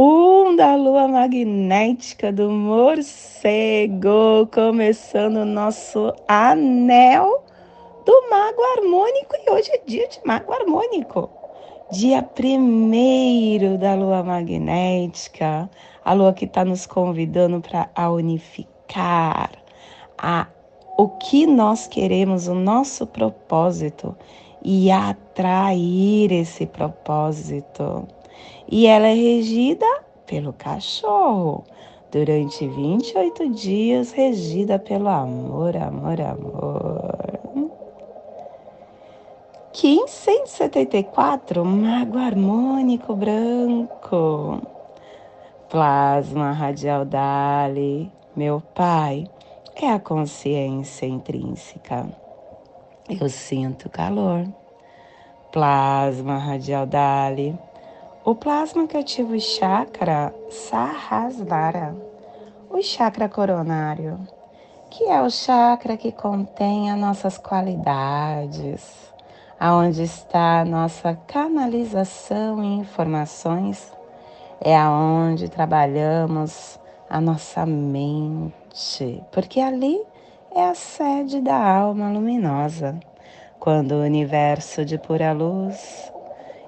um da lua magnética do morcego, começando o nosso anel do mago harmônico. E hoje é dia de mago harmônico. Dia primeiro da lua magnética, a lua que está nos convidando para a unificar a, o que nós queremos, o nosso propósito e atrair esse propósito e ela é regida pelo cachorro. Durante 28 dias, regida pelo amor, amor, amor. 1574, mago harmônico branco. Plasma radial Dali, meu pai, é a consciência intrínseca. Eu sinto calor. Plasma radial Dali o plasma que ativa o chakra Sahasrara, o chakra coronário, que é o chakra que contém as nossas qualidades, aonde está a nossa canalização e informações, é aonde trabalhamos a nossa mente, porque ali é a sede da alma luminosa. Quando o universo de pura luz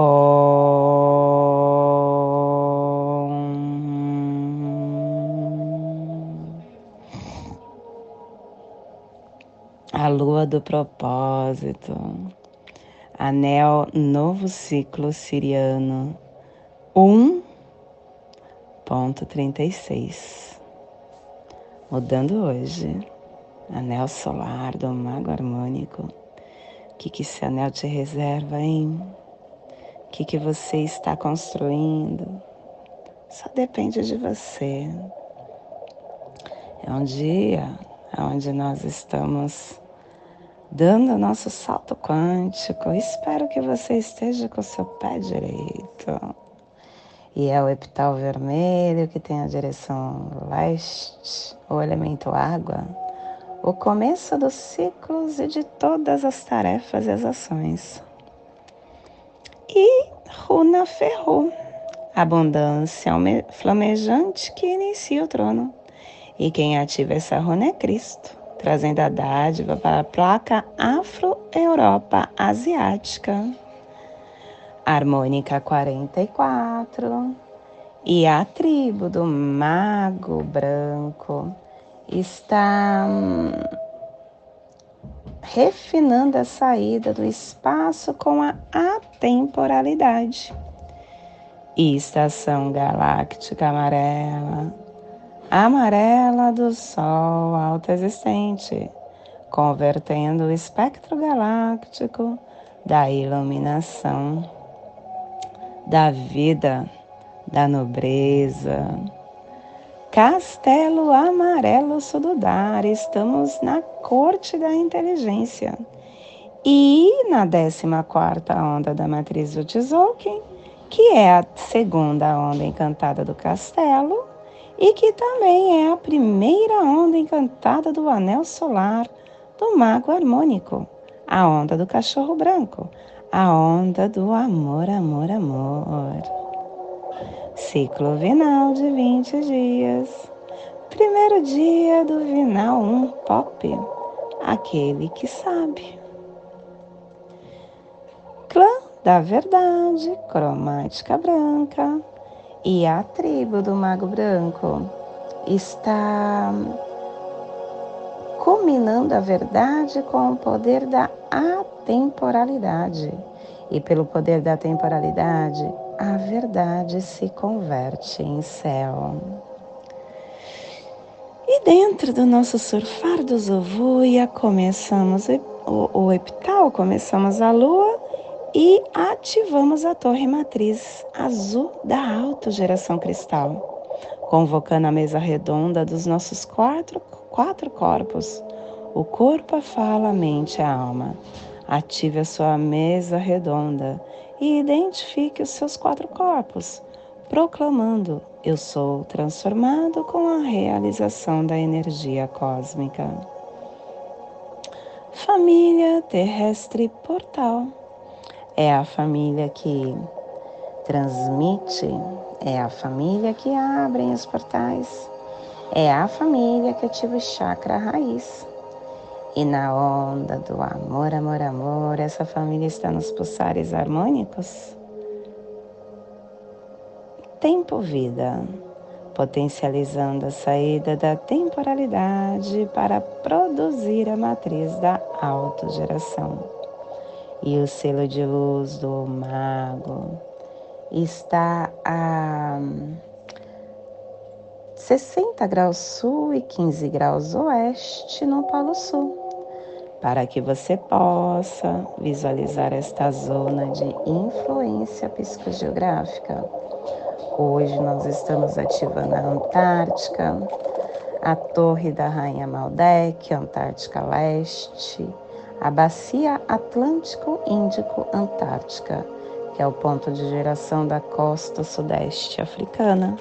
a lua do propósito, anel novo ciclo siriano 1.36. Mudando hoje, anel solar do mago harmônico. Que, que esse anel te reserva, hein? O que, que você está construindo? Só depende de você. É um dia onde nós estamos dando o nosso salto quântico. Espero que você esteja com o seu pé direito. E é o epital vermelho que tem a direção leste, o elemento água, o começo dos ciclos e de todas as tarefas e as ações e Runa Ferro, abundância flamejante que inicia o trono. E quem ativa essa runa é Cristo, trazendo a dádiva para a placa Afro-Europa Asiática. Harmônica 44 e a tribo do Mago Branco está refinando a saída do espaço com a atemporalidade. Estação galáctica amarela, amarela do Sol alto existente, convertendo o espectro galáctico da iluminação, da vida, da nobreza Castelo Amarelo Sududar, estamos na corte da inteligência. E na 14 onda da matriz do Tzolk'in, que é a segunda onda encantada do castelo e que também é a primeira onda encantada do anel solar do mago harmônico, a onda do cachorro branco, a onda do amor, amor, amor. Ciclo vinal de 20 dias. Primeiro dia do vinal 1 um pop. Aquele que sabe. Clã da verdade, cromática branca. E a tribo do mago branco. está combinando a verdade com o poder da atemporalidade. E pelo poder da temporalidade, a verdade se converte em céu. E dentro do nosso surfar do Zovuia, começamos o, epital, começamos a lua e ativamos a torre matriz azul da autogeração cristal, convocando a mesa redonda dos nossos quatro, quatro corpos, o corpo, a fala, a mente, a alma. Ative a sua mesa redonda e identifique os seus quatro corpos, proclamando: Eu sou transformado com a realização da energia cósmica. Família terrestre portal é a família que transmite, é a família que abre os portais, é a família que ativa o chakra raiz. E na onda do amor, amor, amor, essa família está nos pulsares harmônicos? Tempo-vida, potencializando a saída da temporalidade para produzir a matriz da autogeração e o selo de luz do mago está a 60 graus sul e 15 graus oeste no Polo Sul, para que você possa visualizar esta zona de influência psicogeográfica. Hoje nós estamos ativando a Antártica, a Torre da Rainha Maldek, Antártica Leste, a Bacia Atlântico-Índico-Antártica, que é o ponto de geração da costa sudeste africana.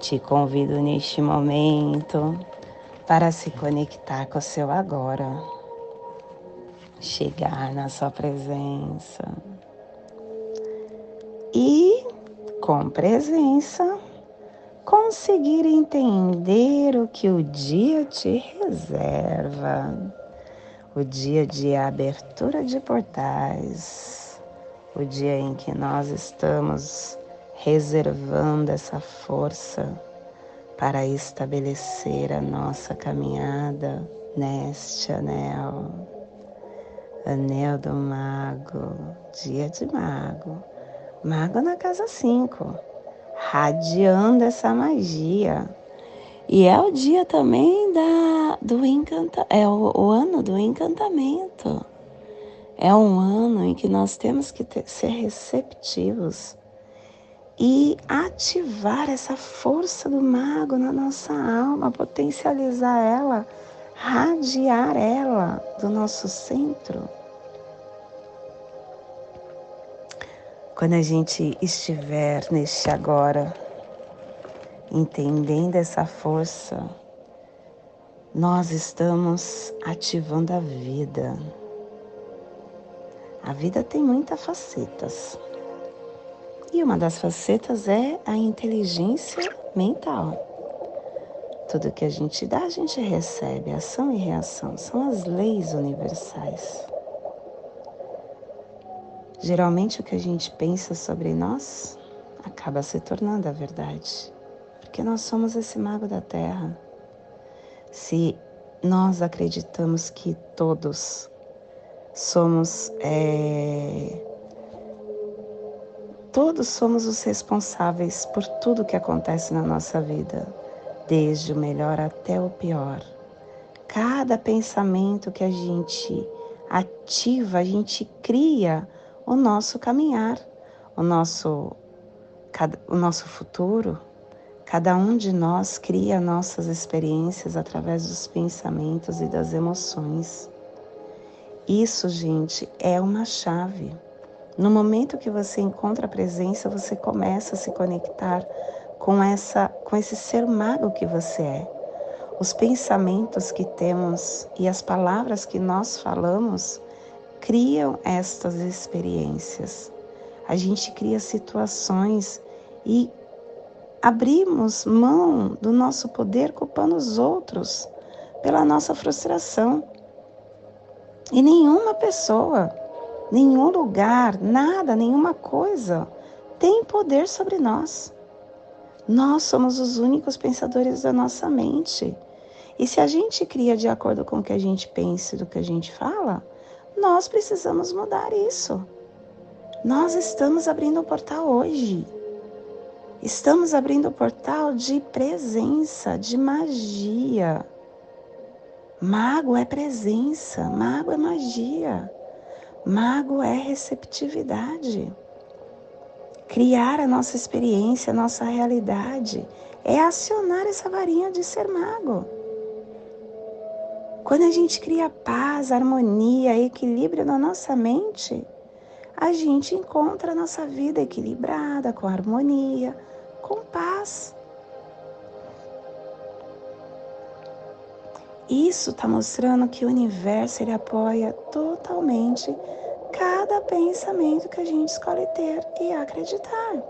Te convido neste momento para se conectar com o seu agora, chegar na sua presença. E, com presença, conseguir entender o que o dia te reserva. O dia de abertura de portais, o dia em que nós estamos reservando essa força para estabelecer a nossa caminhada neste anel, anel do mago, dia de mago, mago na casa 5, radiando essa magia. E é o dia também da, do encanta, é o, o ano do encantamento. É um ano em que nós temos que ter, ser receptivos e ativar essa força do mago na nossa alma, potencializar ela, radiar ela do nosso centro. Quando a gente estiver neste agora, entendendo essa força, nós estamos ativando a vida. A vida tem muitas facetas. E uma das facetas é a inteligência mental. Tudo que a gente dá, a gente recebe. Ação e reação são as leis universais. Geralmente o que a gente pensa sobre nós acaba se tornando a verdade porque nós somos esse mago da terra. Se nós acreditamos que todos somos é, todos somos os responsáveis por tudo que acontece na nossa vida, desde o melhor até o pior. Cada pensamento que a gente ativa, a gente cria o nosso caminhar, o nosso, o nosso futuro, Cada um de nós cria nossas experiências através dos pensamentos e das emoções. Isso, gente, é uma chave. No momento que você encontra a presença, você começa a se conectar com essa com esse ser mago que você é. Os pensamentos que temos e as palavras que nós falamos criam estas experiências. A gente cria situações e abrimos mão do nosso poder culpando os outros pela nossa frustração. E nenhuma pessoa, nenhum lugar, nada, nenhuma coisa tem poder sobre nós. Nós somos os únicos pensadores da nossa mente. E se a gente cria de acordo com o que a gente pensa e do que a gente fala, nós precisamos mudar isso. Nós estamos abrindo um portal hoje. Estamos abrindo um portal de presença, de magia. Mago é presença, mago é magia, mago é receptividade. Criar a nossa experiência, a nossa realidade, é acionar essa varinha de ser mago. Quando a gente cria paz, harmonia, equilíbrio na nossa mente, a gente encontra a nossa vida equilibrada, com harmonia, com paz. Isso está mostrando que o universo ele apoia totalmente cada pensamento que a gente escolhe ter e acreditar.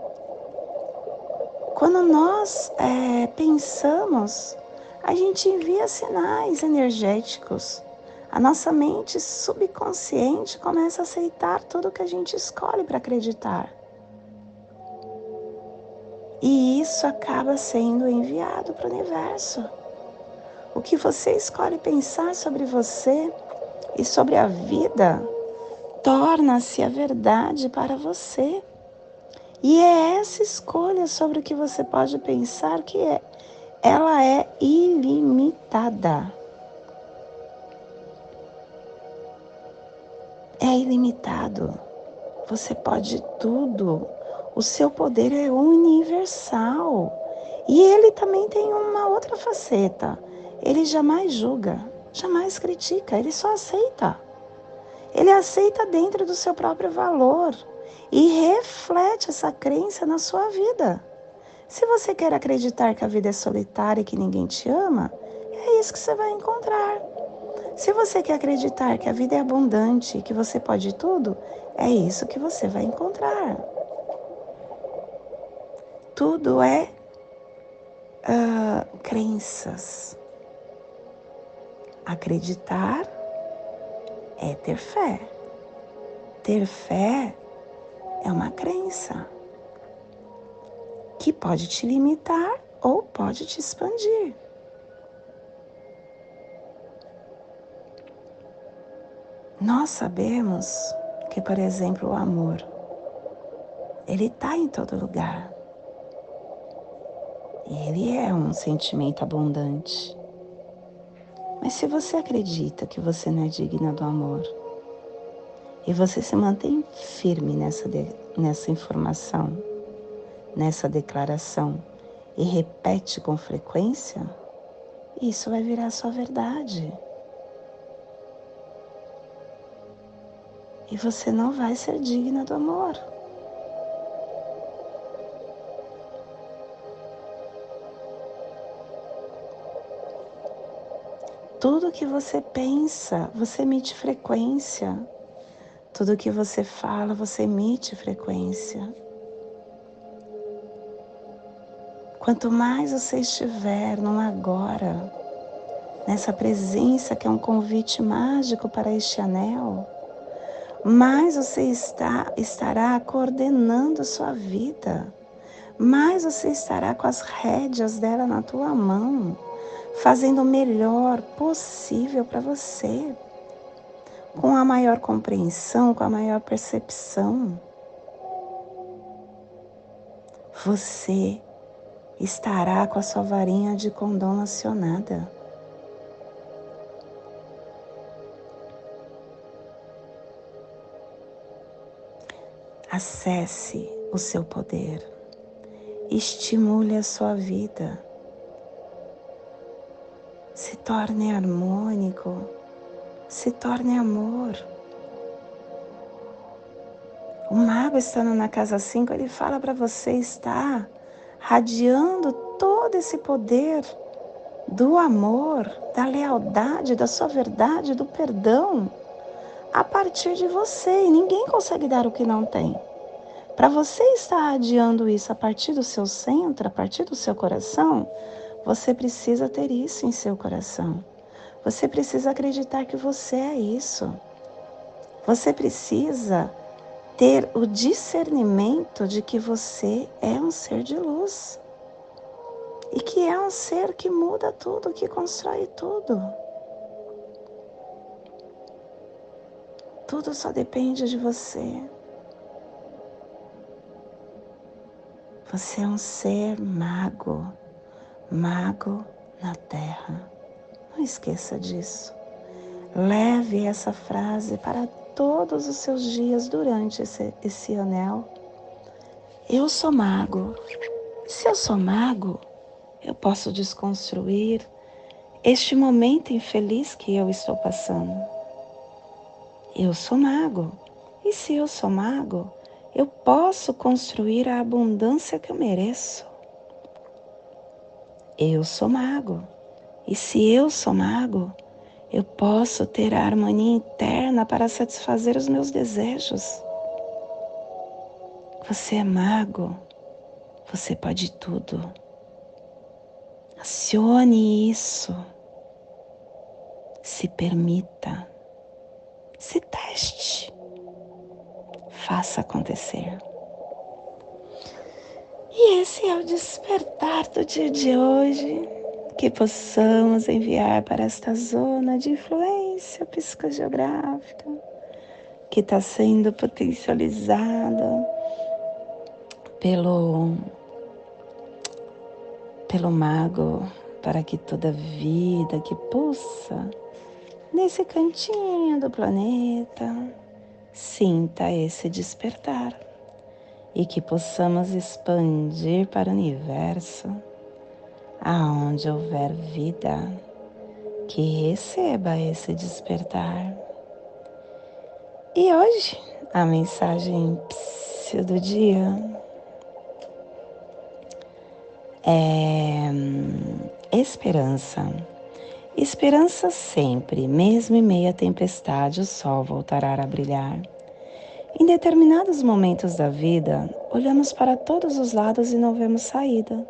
Quando nós é, pensamos, a gente envia sinais energéticos. A nossa mente subconsciente começa a aceitar tudo que a gente escolhe para acreditar. E isso acaba sendo enviado para o universo. O que você escolhe pensar sobre você e sobre a vida torna-se a verdade para você. E é essa escolha sobre o que você pode pensar que é, ela é ilimitada. É ilimitado. Você pode tudo. O seu poder é universal. E ele também tem uma outra faceta ele jamais julga, jamais critica, ele só aceita. Ele aceita dentro do seu próprio valor e reflete essa crença na sua vida. Se você quer acreditar que a vida é solitária e que ninguém te ama, é isso que você vai encontrar. Se você quer acreditar que a vida é abundante e que você pode tudo, é isso que você vai encontrar. Tudo é uh, crenças. Acreditar é ter fé. Ter fé é uma crença que pode te limitar ou pode te expandir. Nós sabemos que, por exemplo, o amor, ele está em todo lugar. Ele é um sentimento abundante. Mas se você acredita que você não é digna do amor e você se mantém firme nessa, de, nessa informação, nessa declaração e repete com frequência, isso vai virar sua verdade. E você não vai ser digna do amor. Tudo que você pensa, você emite frequência. Tudo que você fala, você emite frequência. Quanto mais você estiver no agora, nessa presença que é um convite mágico para este anel, mais você está, estará coordenando sua vida, mais você estará com as rédeas dela na tua mão fazendo o melhor possível para você, com a maior compreensão, com a maior percepção. Você estará com a sua varinha de condom acionada. Acesse o seu poder, estimule a sua vida se torne harmônico, se torne amor. O mago estando na casa 5, ele fala para você estar radiando todo esse poder do amor, da lealdade, da sua verdade, do perdão a partir de você. E ninguém consegue dar o que não tem. Para você estar radiando isso a partir do seu centro, a partir do seu coração, você precisa ter isso em seu coração. Você precisa acreditar que você é isso. Você precisa ter o discernimento de que você é um ser de luz. e que é um ser que muda tudo, que constrói tudo. Tudo só depende de você. Você é um ser mago, mago na terra. Não esqueça disso. Leve essa frase para todos os seus dias durante esse, esse anel. Eu sou mago. Se eu sou mago, eu posso desconstruir este momento infeliz que eu estou passando. Eu sou mago. E se eu sou mago, eu posso construir a abundância que eu mereço. Eu sou mago. E se eu sou mago, eu posso ter a harmonia interna para satisfazer os meus desejos. Você é mago. Você pode tudo. Acione isso. Se permita. Se teste. Faça acontecer. E esse é o despertar do dia de hoje. Que possamos enviar para esta zona de influência psicogeográfica que está sendo potencializada pelo pelo mago para que toda vida que pulsa nesse cantinho do planeta sinta esse despertar e que possamos expandir para o universo, aonde houver vida, que receba esse despertar. E hoje, a mensagem do dia é esperança. Esperança sempre, mesmo em meio à tempestade, o sol voltará a brilhar. Em determinados momentos da vida, olhamos para todos os lados e não vemos saída.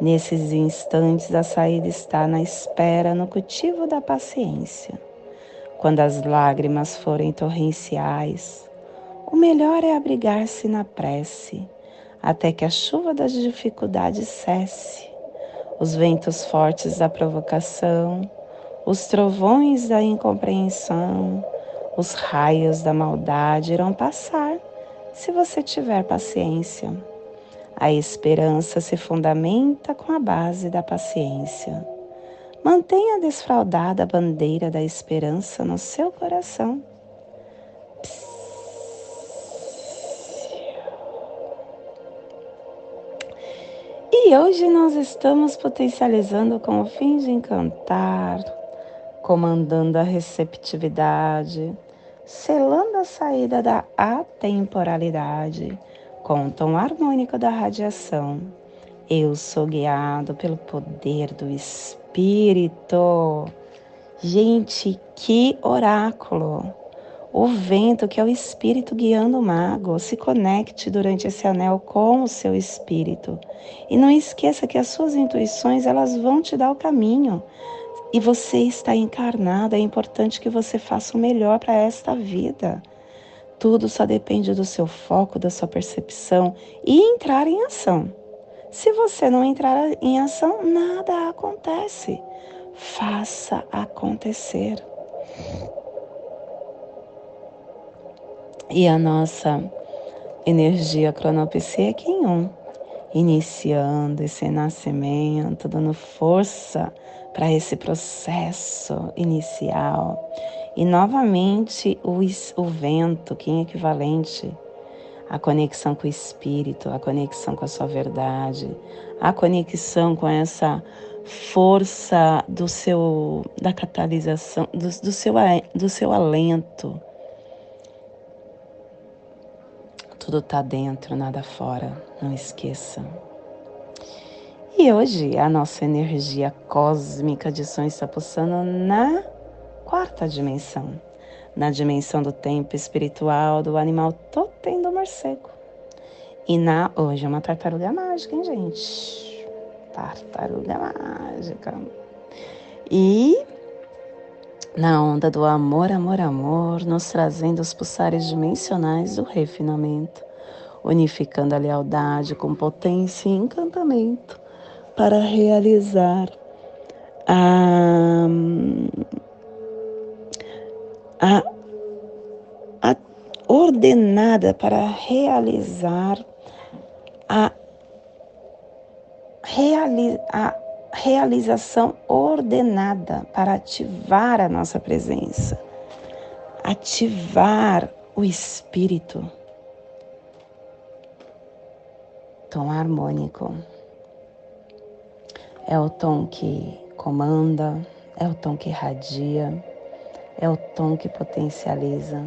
Nesses instantes, a saída está na espera, no cultivo da paciência. Quando as lágrimas forem torrenciais, o melhor é abrigar-se na prece até que a chuva das dificuldades cesse, os ventos fortes da provocação, os trovões da incompreensão, os raios da maldade irão passar se você tiver paciência. A esperança se fundamenta com a base da paciência. Mantenha desfraldada a bandeira da esperança no seu coração E hoje nós estamos potencializando com o fim de encantar, comandando a receptividade, selando a saída da atemporalidade com o tom harmônico da radiação. Eu sou guiado pelo poder do Espírito. Gente, que oráculo! o vento, que é o espírito guiando o mago. Se conecte durante esse anel com o seu espírito. E não esqueça que as suas intuições, elas vão te dar o caminho. E você está encarnado, é importante que você faça o melhor para esta vida. Tudo só depende do seu foco, da sua percepção e entrar em ação. Se você não entrar em ação, nada acontece. Faça acontecer. E a nossa energia cronopsíquica em um, iniciando esse nascimento, dando força para esse processo inicial. E novamente o, o vento, que é equivalente à conexão com o espírito, a conexão com a sua verdade, a conexão com essa força do seu da catalisação, do, do seu do seu alento tudo está dentro, nada fora, não esqueça. E hoje a nossa energia cósmica de som está pulsando na quarta dimensão, na dimensão do tempo espiritual do animal totem do morcego. E na hoje é uma tartaruga mágica, hein, gente? Tartaruga mágica. E na onda do amor, amor, amor, nos trazendo os pulsares dimensionais do refinamento, unificando a lealdade com potência e encantamento, para realizar a, a, a ordenada para realizar a, reali, a realização ordenada para ativar a nossa presença, ativar o espírito. Tom harmônico é o tom que comanda, é o tom que irradia, é o tom que potencializa.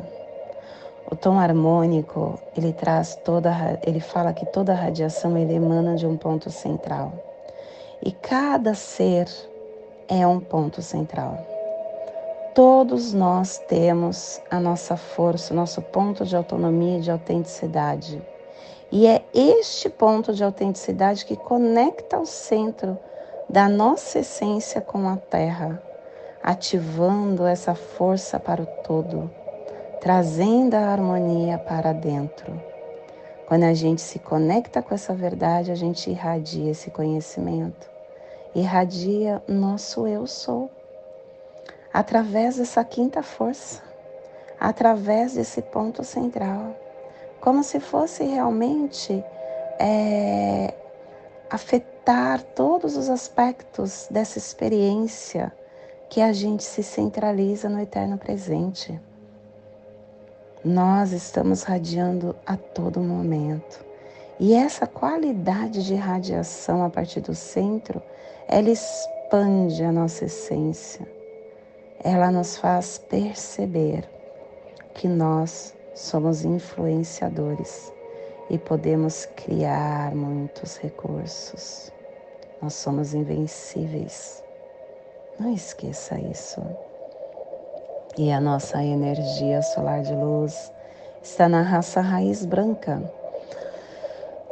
O tom harmônico, ele traz toda, ele fala que toda radiação ele emana de um ponto central. E cada ser é um ponto central. Todos nós temos a nossa força, o nosso ponto de autonomia e de autenticidade. E é este ponto de autenticidade que conecta o centro da nossa essência com a Terra, ativando essa força para o todo, trazendo a harmonia para dentro. Quando a gente se conecta com essa verdade, a gente irradia esse conhecimento, irradia nosso eu sou, através dessa quinta força, através desse ponto central, como se fosse realmente é, todos os aspectos dessa experiência que a gente se centraliza no eterno presente. Nós estamos radiando a todo momento. E essa qualidade de radiação a partir do centro, ela expande a nossa essência. Ela nos faz perceber que nós somos influenciadores e podemos criar muitos recursos. Nós somos invencíveis. Não esqueça isso. E a nossa energia solar de luz está na raça raiz branca,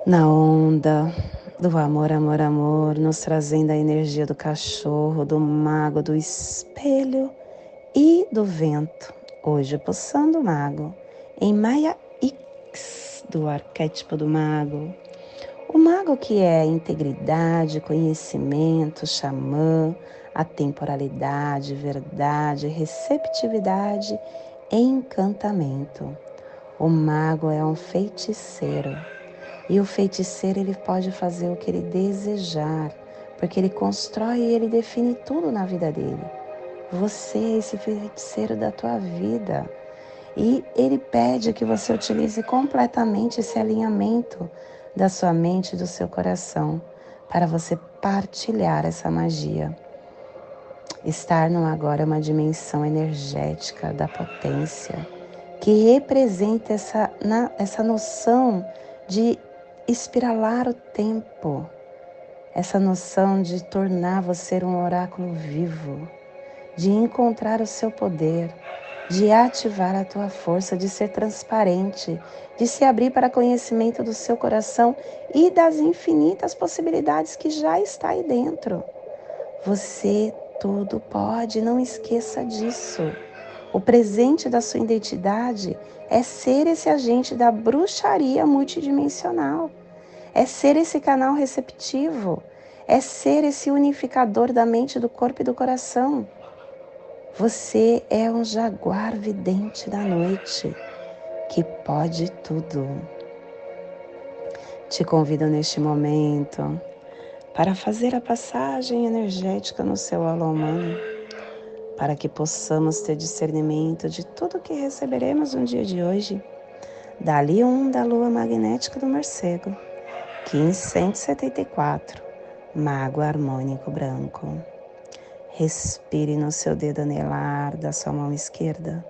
na onda do amor, amor, amor, nos trazendo a energia do cachorro, do mago, do espelho e do vento. Hoje, pulsando o mago em Maia X do arquétipo do mago. O mago que é integridade, conhecimento, xamã, atemporalidade, verdade, receptividade, encantamento. O mago é um feiticeiro. E o feiticeiro ele pode fazer o que ele desejar, porque ele constrói e ele define tudo na vida dele. Você é esse feiticeiro da tua vida. E ele pede que você utilize completamente esse alinhamento da sua mente e do seu coração para você partilhar essa magia. Estar no agora é uma dimensão energética da potência que representa essa, na, essa noção de espiralar o tempo, essa noção de tornar você um oráculo vivo, de encontrar o seu poder, de ativar a tua força, de ser transparente, de se abrir para conhecimento do seu coração e das infinitas possibilidades que já está aí dentro. Você tudo pode, não esqueça disso. O presente da sua identidade é ser esse agente da bruxaria multidimensional, é ser esse canal receptivo, é ser esse unificador da mente, do corpo e do coração. Você é um jaguar vidente da noite que pode tudo. Te convido neste momento para fazer a passagem energética no seu alô humano, para que possamos ter discernimento de tudo que receberemos no dia de hoje, da um da lua magnética do morcego, 1574, mago harmônico branco. Respire no seu dedo anelar da sua mão esquerda.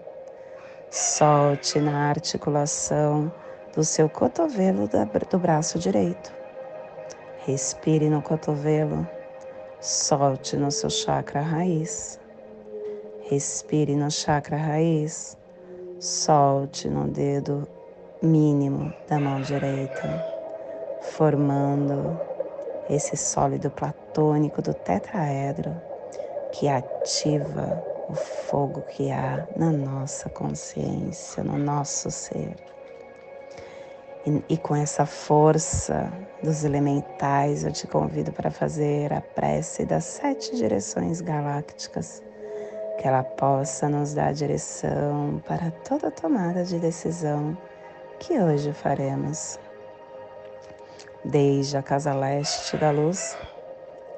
Solte na articulação do seu cotovelo do braço direito. Respire no cotovelo, solte no seu chakra raiz. Respire no chakra raiz, solte no dedo mínimo da mão direita, formando esse sólido platônico do tetraedro que ativa o fogo que há na nossa consciência, no nosso ser. E, e com essa força dos elementais, eu te convido para fazer a prece das sete direções galácticas, que ela possa nos dar direção para toda tomada de decisão que hoje faremos. Desde a casa leste da luz,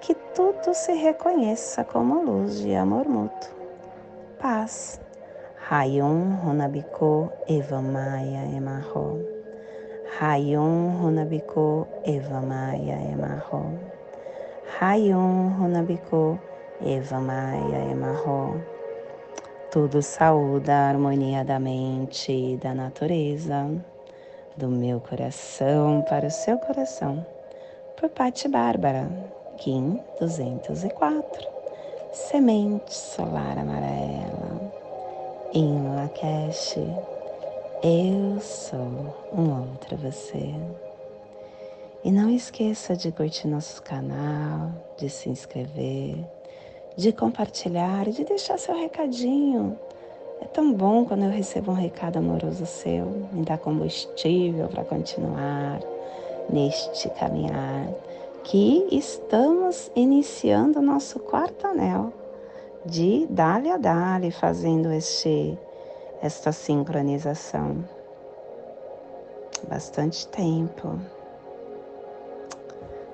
que tudo se reconheça como luz de amor mútuo. Paz. Rayon Runabiko Eva Maia Emarro. Rayon Runabiko Eva Maia Emarro. Rayon Runabiko Eva Maia Emarro. Tudo saúda a harmonia da mente e da natureza, do meu coração para o seu coração. Por Pati Bárbara, Kim 204, Semente Solar Amarela, em Lakesh, eu sou um outro você. E não esqueça de curtir nosso canal, de se inscrever, de compartilhar e de deixar seu recadinho. É tão bom quando eu recebo um recado amoroso seu, me dá combustível para continuar neste caminhar que estamos iniciando nosso quarto anel de Dali a Dali, fazendo este, esta sincronização. Bastante tempo.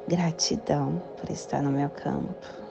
Gratidão por estar no meu campo.